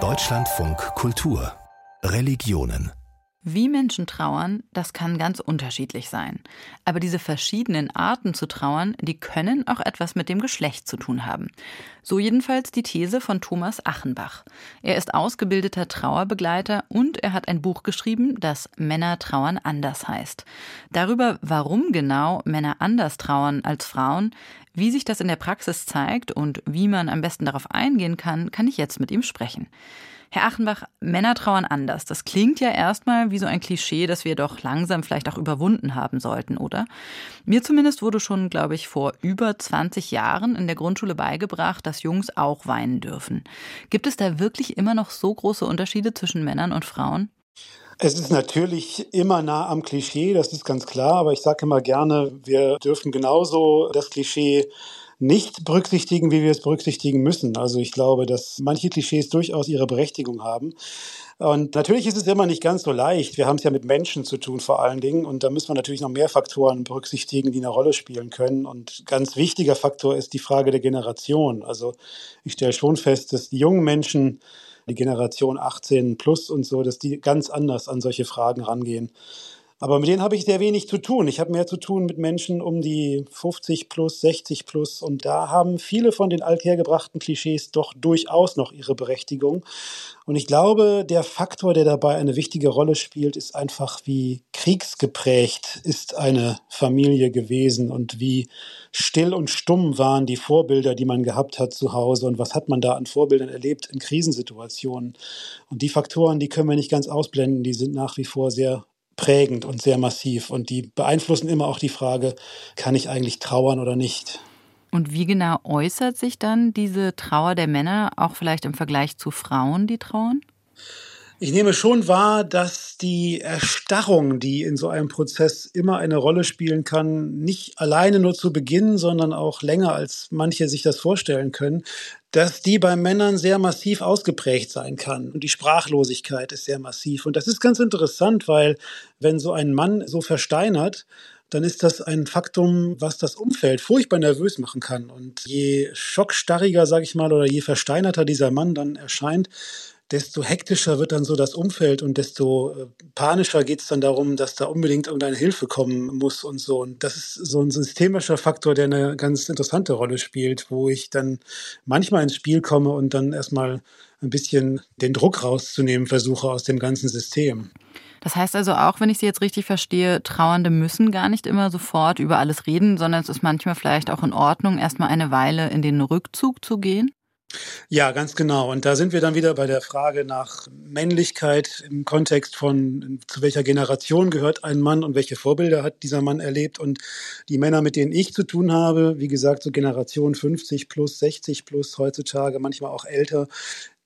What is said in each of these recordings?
Deutschlandfunk Kultur Religionen wie Menschen trauern, das kann ganz unterschiedlich sein. Aber diese verschiedenen Arten zu trauern, die können auch etwas mit dem Geschlecht zu tun haben. So jedenfalls die These von Thomas Achenbach. Er ist ausgebildeter Trauerbegleiter und er hat ein Buch geschrieben, das Männer trauern anders heißt. Darüber, warum genau Männer anders trauern als Frauen, wie sich das in der Praxis zeigt und wie man am besten darauf eingehen kann, kann ich jetzt mit ihm sprechen. Herr Achenbach, Männer trauern anders. Das klingt ja erstmal wie so ein Klischee, das wir doch langsam vielleicht auch überwunden haben sollten, oder? Mir zumindest wurde schon, glaube ich, vor über 20 Jahren in der Grundschule beigebracht, dass Jungs auch weinen dürfen. Gibt es da wirklich immer noch so große Unterschiede zwischen Männern und Frauen? Es ist natürlich immer nah am Klischee, das ist ganz klar, aber ich sage immer gerne, wir dürfen genauso das Klischee nicht berücksichtigen, wie wir es berücksichtigen müssen. Also ich glaube, dass manche Klischees durchaus ihre Berechtigung haben. Und natürlich ist es immer nicht ganz so leicht. Wir haben es ja mit Menschen zu tun vor allen Dingen. Und da müssen wir natürlich noch mehr Faktoren berücksichtigen, die eine Rolle spielen können. Und ganz wichtiger Faktor ist die Frage der Generation. Also ich stelle schon fest, dass die jungen Menschen, die Generation 18 plus und so, dass die ganz anders an solche Fragen rangehen. Aber mit denen habe ich sehr wenig zu tun. Ich habe mehr zu tun mit Menschen um die 50 plus, 60 plus. Und da haben viele von den althergebrachten Klischees doch durchaus noch ihre Berechtigung. Und ich glaube, der Faktor, der dabei eine wichtige Rolle spielt, ist einfach, wie kriegsgeprägt ist eine Familie gewesen und wie still und stumm waren die Vorbilder, die man gehabt hat zu Hause und was hat man da an Vorbildern erlebt in Krisensituationen. Und die Faktoren, die können wir nicht ganz ausblenden, die sind nach wie vor sehr prägend und sehr massiv. Und die beeinflussen immer auch die Frage, kann ich eigentlich trauern oder nicht? Und wie genau äußert sich dann diese Trauer der Männer auch vielleicht im Vergleich zu Frauen, die trauern? Ich nehme schon wahr, dass die Erstarrung, die in so einem Prozess immer eine Rolle spielen kann, nicht alleine nur zu Beginn, sondern auch länger, als manche sich das vorstellen können, dass die bei Männern sehr massiv ausgeprägt sein kann. Und die Sprachlosigkeit ist sehr massiv. Und das ist ganz interessant, weil wenn so ein Mann so versteinert, dann ist das ein Faktum, was das Umfeld furchtbar nervös machen kann. Und je schockstarriger, sage ich mal, oder je versteinerter dieser Mann dann erscheint, desto hektischer wird dann so das Umfeld und desto äh, panischer geht es dann darum, dass da unbedingt irgendeine Hilfe kommen muss und so. Und das ist so ein systemischer Faktor, der eine ganz interessante Rolle spielt, wo ich dann manchmal ins Spiel komme und dann erstmal ein bisschen den Druck rauszunehmen versuche aus dem ganzen System. Das heißt also auch, wenn ich Sie jetzt richtig verstehe, Trauernde müssen gar nicht immer sofort über alles reden, sondern es ist manchmal vielleicht auch in Ordnung, erstmal eine Weile in den Rückzug zu gehen? Ja, ganz genau. Und da sind wir dann wieder bei der Frage nach Männlichkeit im Kontext von, zu welcher Generation gehört ein Mann und welche Vorbilder hat dieser Mann erlebt. Und die Männer, mit denen ich zu tun habe, wie gesagt, so Generation 50 plus, 60 plus heutzutage, manchmal auch älter,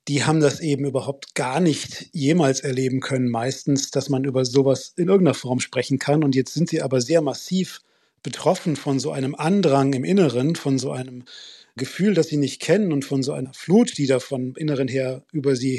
die haben das eben überhaupt gar nicht jemals erleben können, meistens, dass man über sowas in irgendeiner Form sprechen kann. Und jetzt sind sie aber sehr massiv betroffen von so einem Andrang im Inneren, von so einem Gefühl, das sie nicht kennen und von so einer Flut, die da von Inneren her über sie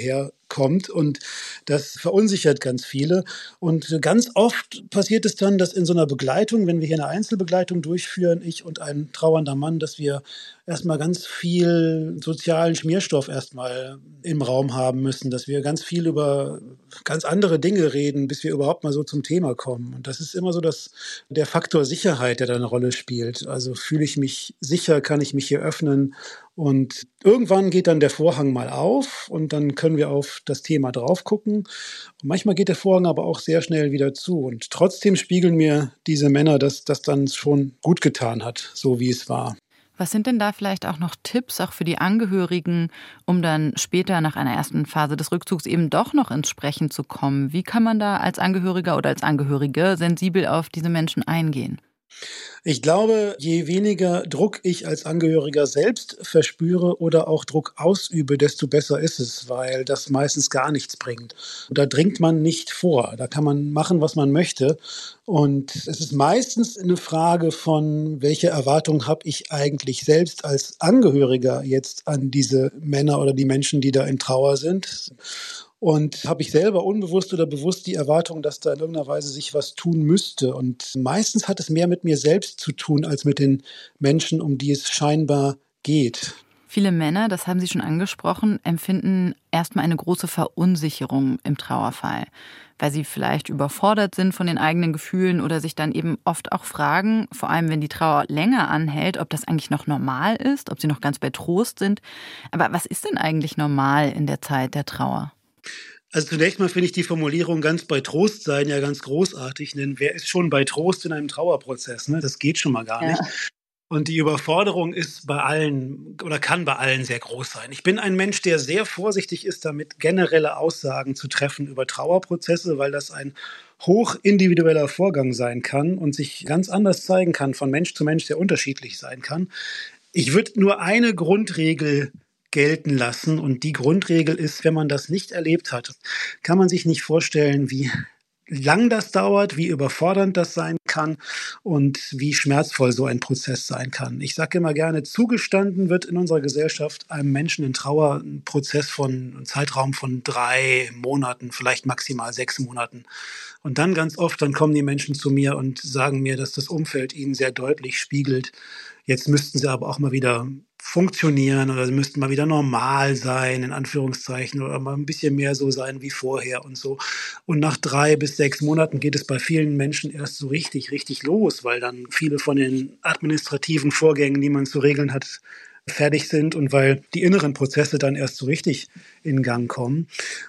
herkommt. Und das verunsichert ganz viele. Und ganz oft passiert es dann, dass in so einer Begleitung, wenn wir hier eine Einzelbegleitung durchführen, ich und ein trauernder Mann, dass wir erstmal ganz viel sozialen Schmierstoff erstmal im Raum haben müssen, dass wir ganz viel über ganz andere Dinge reden, bis wir überhaupt mal so zum Thema kommen. Und das ist immer so dass der Faktor Sicherheit, der da eine Rolle spielt. Also fühle ich mich sicher, kann ich mich hier öffnen und irgendwann geht dann der Vorhang mal auf und dann können wir auf das Thema drauf gucken. Und manchmal geht der Vorhang aber auch sehr schnell wieder zu. Und trotzdem spiegeln mir diese Männer, dass das dann schon gut getan hat, so wie es war. Was sind denn da vielleicht auch noch Tipps, auch für die Angehörigen, um dann später nach einer ersten Phase des Rückzugs eben doch noch ins Sprechen zu kommen? Wie kann man da als Angehöriger oder als Angehörige sensibel auf diese Menschen eingehen? Ich glaube, je weniger Druck ich als Angehöriger selbst verspüre oder auch Druck ausübe, desto besser ist es, weil das meistens gar nichts bringt. Da dringt man nicht vor. Da kann man machen, was man möchte. Und es ist meistens eine Frage von, welche Erwartungen habe ich eigentlich selbst als Angehöriger jetzt an diese Männer oder die Menschen, die da in Trauer sind. Und habe ich selber unbewusst oder bewusst die Erwartung, dass da in irgendeiner Weise sich was tun müsste. Und meistens hat es mehr mit mir selbst zu tun, als mit den Menschen, um die es scheinbar geht. Viele Männer, das haben Sie schon angesprochen, empfinden erstmal eine große Verunsicherung im Trauerfall, weil sie vielleicht überfordert sind von den eigenen Gefühlen oder sich dann eben oft auch fragen, vor allem wenn die Trauer länger anhält, ob das eigentlich noch normal ist, ob sie noch ganz bei Trost sind. Aber was ist denn eigentlich normal in der Zeit der Trauer? Also zunächst mal finde ich die Formulierung ganz bei Trost sein ja ganz großartig, denn wer ist schon bei Trost in einem Trauerprozess? Ne? Das geht schon mal gar ja. nicht. Und die Überforderung ist bei allen oder kann bei allen sehr groß sein. Ich bin ein Mensch, der sehr vorsichtig ist, damit generelle Aussagen zu treffen über Trauerprozesse, weil das ein hoch individueller Vorgang sein kann und sich ganz anders zeigen kann, von Mensch zu Mensch sehr unterschiedlich sein kann. Ich würde nur eine Grundregel gelten lassen und die Grundregel ist, wenn man das nicht erlebt hat, kann man sich nicht vorstellen, wie lang das dauert, wie überfordernd das sein kann und wie schmerzvoll so ein Prozess sein kann. Ich sage immer gerne, zugestanden wird in unserer Gesellschaft einem Menschen in Trauer ein Prozess von einem Zeitraum von drei Monaten, vielleicht maximal sechs Monaten. Und dann ganz oft, dann kommen die Menschen zu mir und sagen mir, dass das Umfeld ihnen sehr deutlich spiegelt. Jetzt müssten sie aber auch mal wieder funktionieren oder sie müssten mal wieder normal sein, in Anführungszeichen, oder mal ein bisschen mehr so sein wie vorher und so. Und nach drei bis sechs Monaten geht es bei vielen Menschen erst so richtig, richtig los, weil dann viele von den administrativen Vorgängen, die man zu regeln hat, fertig sind und weil die inneren Prozesse dann erst so richtig in Gang kommen.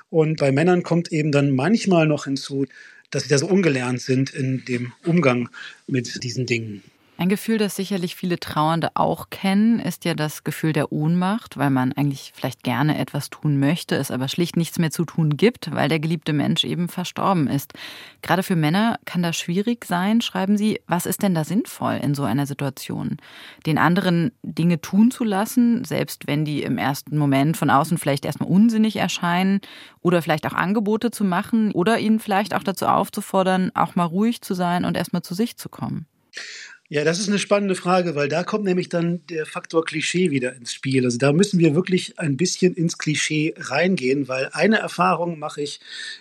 Und bei Männern kommt eben dann manchmal noch hinzu, dass sie da so ungelernt sind in dem Umgang mit diesen Dingen. Ein Gefühl, das sicherlich viele Trauernde auch kennen, ist ja das Gefühl der Ohnmacht, weil man eigentlich vielleicht gerne etwas tun möchte, es aber schlicht nichts mehr zu tun gibt, weil der geliebte Mensch eben verstorben ist. Gerade für Männer kann das schwierig sein, schreiben Sie. Was ist denn da sinnvoll in so einer Situation? Den anderen Dinge tun zu lassen, selbst wenn die im ersten Moment von außen vielleicht erstmal unsinnig erscheinen oder vielleicht auch Angebote zu machen oder ihnen vielleicht auch dazu aufzufordern, auch mal ruhig zu sein und erstmal zu sich zu kommen. Ja, das ist eine spannende Frage, weil da kommt nämlich dann der Faktor Klischee wieder ins Spiel. Also da müssen wir wirklich ein bisschen ins Klischee reingehen, weil eine Erfahrung mache ich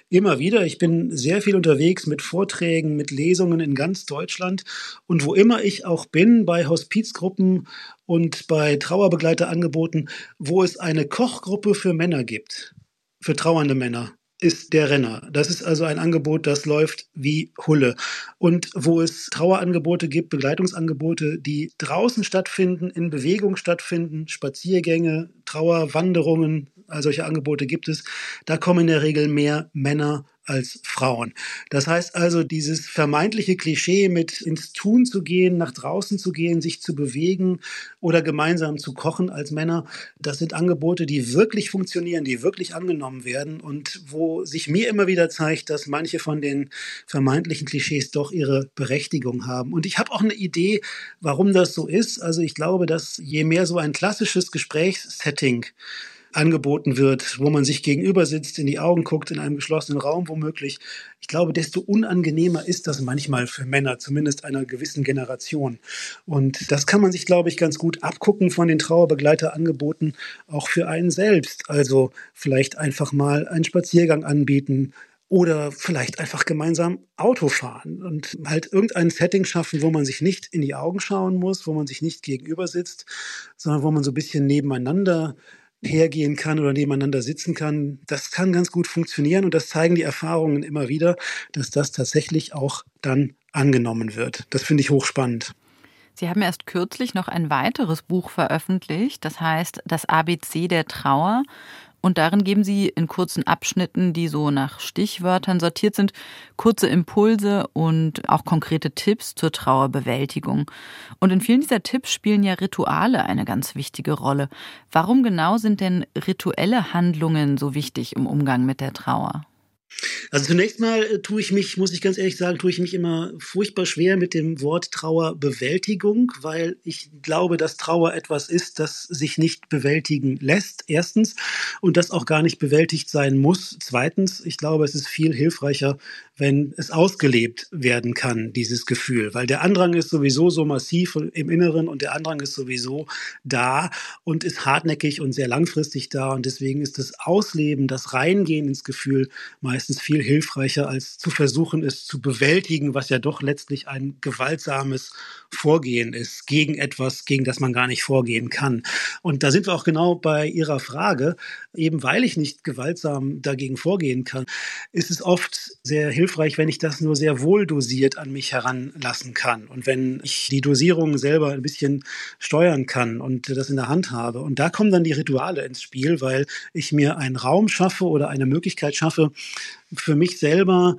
immer wieder. Ich bin sehr viel unterwegs mit Vorträgen, mit Lesungen in ganz Deutschland und wo immer ich auch bin, bei Hospizgruppen und bei Trauerbegleiterangeboten, wo es eine Kochgruppe für Männer gibt, für trauernde Männer ist der Renner. Das ist also ein Angebot, das läuft wie Hulle. Und wo es Trauerangebote gibt, Begleitungsangebote, die draußen stattfinden, in Bewegung stattfinden, Spaziergänge, Trauerwanderungen, all solche Angebote gibt es, da kommen in der Regel mehr Männer als Frauen. Das heißt also, dieses vermeintliche Klischee mit ins Tun zu gehen, nach draußen zu gehen, sich zu bewegen oder gemeinsam zu kochen als Männer, das sind Angebote, die wirklich funktionieren, die wirklich angenommen werden und wo sich mir immer wieder zeigt, dass manche von den vermeintlichen Klischees doch ihre Berechtigung haben. Und ich habe auch eine Idee, warum das so ist. Also ich glaube, dass je mehr so ein klassisches Gesprächssetting angeboten wird, wo man sich gegenüber sitzt, in die Augen guckt, in einem geschlossenen Raum womöglich. Ich glaube, desto unangenehmer ist das manchmal für Männer, zumindest einer gewissen Generation. Und das kann man sich, glaube ich, ganz gut abgucken von den Trauerbegleiterangeboten, auch für einen selbst. Also vielleicht einfach mal einen Spaziergang anbieten, oder vielleicht einfach gemeinsam Auto fahren und halt irgendein Setting schaffen, wo man sich nicht in die Augen schauen muss, wo man sich nicht gegenüber sitzt, sondern wo man so ein bisschen nebeneinander hergehen kann oder nebeneinander sitzen kann, das kann ganz gut funktionieren und das zeigen die Erfahrungen immer wieder, dass das tatsächlich auch dann angenommen wird. Das finde ich hochspannend. Sie haben erst kürzlich noch ein weiteres Buch veröffentlicht, das heißt Das ABC der Trauer. Und darin geben Sie in kurzen Abschnitten, die so nach Stichwörtern sortiert sind, kurze Impulse und auch konkrete Tipps zur Trauerbewältigung. Und in vielen dieser Tipps spielen ja Rituale eine ganz wichtige Rolle. Warum genau sind denn rituelle Handlungen so wichtig im Umgang mit der Trauer? Also zunächst mal äh, tue ich mich, muss ich ganz ehrlich sagen, tue ich mich immer furchtbar schwer mit dem Wort Trauerbewältigung, weil ich glaube, dass Trauer etwas ist, das sich nicht bewältigen lässt, erstens, und das auch gar nicht bewältigt sein muss. Zweitens, ich glaube, es ist viel hilfreicher, wenn es ausgelebt werden kann, dieses Gefühl, weil der Andrang ist sowieso so massiv im Inneren und der Andrang ist sowieso da und ist hartnäckig und sehr langfristig da und deswegen ist das Ausleben, das Reingehen ins Gefühl meist meistens viel hilfreicher, als zu versuchen, es zu bewältigen, was ja doch letztlich ein gewaltsames Vorgehen ist gegen etwas, gegen das man gar nicht vorgehen kann. Und da sind wir auch genau bei Ihrer Frage. Eben weil ich nicht gewaltsam dagegen vorgehen kann, ist es oft sehr hilfreich, wenn ich das nur sehr wohl dosiert an mich heranlassen kann. Und wenn ich die Dosierung selber ein bisschen steuern kann und das in der Hand habe. Und da kommen dann die Rituale ins Spiel, weil ich mir einen Raum schaffe oder eine Möglichkeit schaffe, für mich selber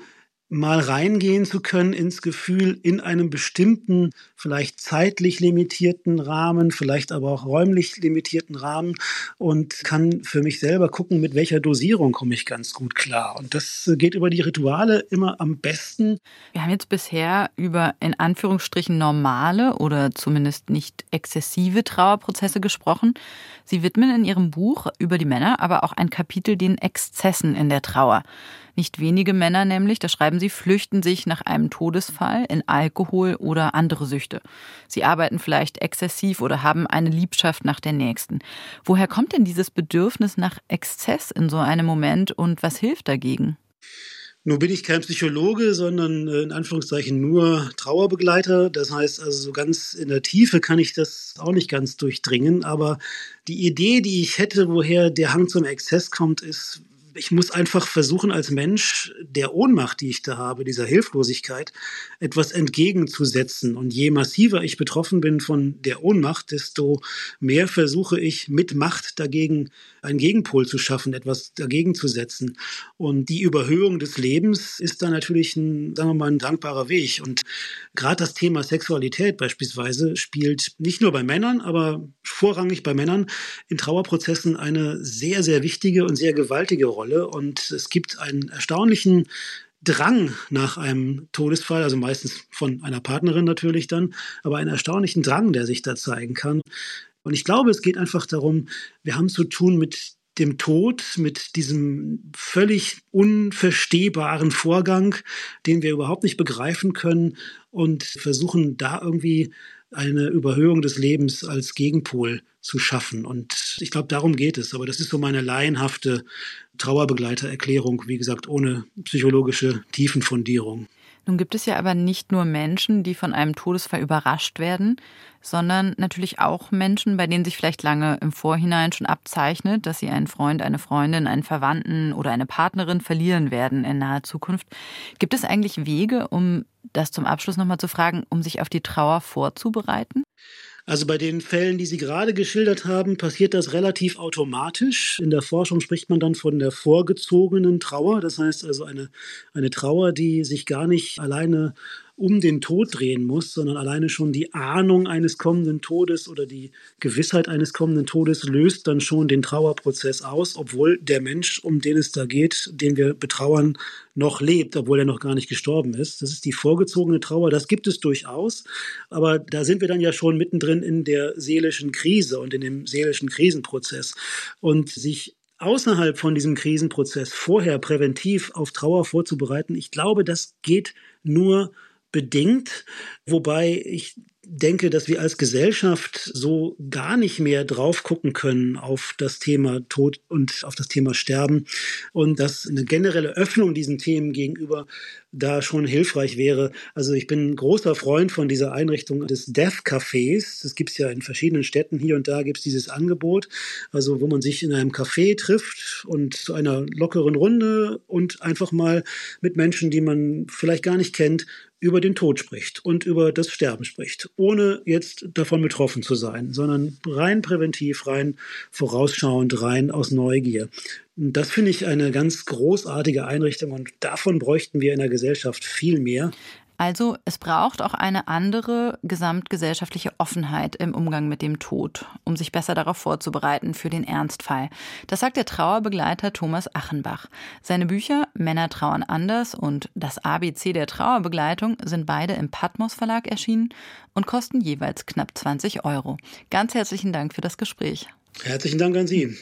mal reingehen zu können ins Gefühl in einem bestimmten, vielleicht zeitlich limitierten Rahmen, vielleicht aber auch räumlich limitierten Rahmen und kann für mich selber gucken, mit welcher Dosierung komme ich ganz gut klar. Und das geht über die Rituale immer am besten. Wir haben jetzt bisher über in Anführungsstrichen normale oder zumindest nicht exzessive Trauerprozesse gesprochen. Sie widmen in Ihrem Buch über die Männer aber auch ein Kapitel den Exzessen in der Trauer. Nicht wenige Männer nämlich, da schreiben sie, flüchten sich nach einem Todesfall in Alkohol oder andere Süchte. Sie arbeiten vielleicht exzessiv oder haben eine Liebschaft nach der nächsten. Woher kommt denn dieses Bedürfnis nach Exzess in so einem Moment und was hilft dagegen? Nun bin ich kein Psychologe, sondern äh, in Anführungszeichen nur Trauerbegleiter. Das heißt also, so ganz in der Tiefe kann ich das auch nicht ganz durchdringen. Aber die Idee, die ich hätte, woher der Hang zum Exzess kommt, ist ich muss einfach versuchen, als Mensch der Ohnmacht, die ich da habe, dieser Hilflosigkeit, etwas entgegenzusetzen. Und je massiver ich betroffen bin von der Ohnmacht, desto mehr versuche ich mit Macht dagegen einen Gegenpol zu schaffen, etwas dagegen zu setzen. Und die Überhöhung des Lebens ist da natürlich ein, sagen wir mal, ein dankbarer Weg. Und gerade das Thema Sexualität beispielsweise spielt nicht nur bei Männern, aber vorrangig bei Männern in Trauerprozessen eine sehr, sehr wichtige und sehr gewaltige Rolle. Und es gibt einen erstaunlichen Drang nach einem Todesfall, also meistens von einer Partnerin natürlich dann, aber einen erstaunlichen Drang, der sich da zeigen kann. Und ich glaube, es geht einfach darum, wir haben zu tun mit dem Tod, mit diesem völlig unverstehbaren Vorgang, den wir überhaupt nicht begreifen können und versuchen da irgendwie eine Überhöhung des Lebens als Gegenpol zu schaffen. Und ich glaube, darum geht es. Aber das ist so meine laienhafte Trauerbegleitererklärung, wie gesagt, ohne psychologische Tiefenfundierung. Nun gibt es ja aber nicht nur Menschen, die von einem Todesfall überrascht werden, sondern natürlich auch Menschen, bei denen sich vielleicht lange im Vorhinein schon abzeichnet, dass sie einen Freund, eine Freundin, einen Verwandten oder eine Partnerin verlieren werden in naher Zukunft. Gibt es eigentlich Wege, um das zum Abschluss nochmal zu fragen, um sich auf die Trauer vorzubereiten? Also bei den Fällen, die Sie gerade geschildert haben, passiert das relativ automatisch. In der Forschung spricht man dann von der vorgezogenen Trauer. Das heißt also eine, eine Trauer, die sich gar nicht alleine um den Tod drehen muss, sondern alleine schon die Ahnung eines kommenden Todes oder die Gewissheit eines kommenden Todes löst dann schon den Trauerprozess aus, obwohl der Mensch, um den es da geht, den wir betrauern, noch lebt, obwohl er noch gar nicht gestorben ist. Das ist die vorgezogene Trauer, das gibt es durchaus, aber da sind wir dann ja schon mittendrin in der seelischen Krise und in dem seelischen Krisenprozess. Und sich außerhalb von diesem Krisenprozess vorher präventiv auf Trauer vorzubereiten, ich glaube, das geht nur bedingt, wobei ich denke, dass wir als Gesellschaft so gar nicht mehr drauf gucken können auf das Thema Tod und auf das Thema Sterben und dass eine generelle Öffnung diesen Themen gegenüber da schon hilfreich wäre. Also ich bin großer Freund von dieser Einrichtung des Death Cafés. Das gibt es ja in verschiedenen Städten. Hier und da gibt es dieses Angebot, also wo man sich in einem Café trifft und zu einer lockeren Runde und einfach mal mit Menschen, die man vielleicht gar nicht kennt, über den Tod spricht und über das Sterben spricht, ohne jetzt davon betroffen zu sein, sondern rein präventiv, rein vorausschauend, rein aus Neugier. Das finde ich eine ganz großartige Einrichtung und davon bräuchten wir in der Gesellschaft viel mehr. Also es braucht auch eine andere gesamtgesellschaftliche Offenheit im Umgang mit dem Tod, um sich besser darauf vorzubereiten für den Ernstfall. Das sagt der Trauerbegleiter Thomas Achenbach. Seine Bücher Männer trauern anders und das ABC der Trauerbegleitung sind beide im Patmos Verlag erschienen und kosten jeweils knapp 20 Euro. Ganz herzlichen Dank für das Gespräch. Herzlichen Dank an Sie.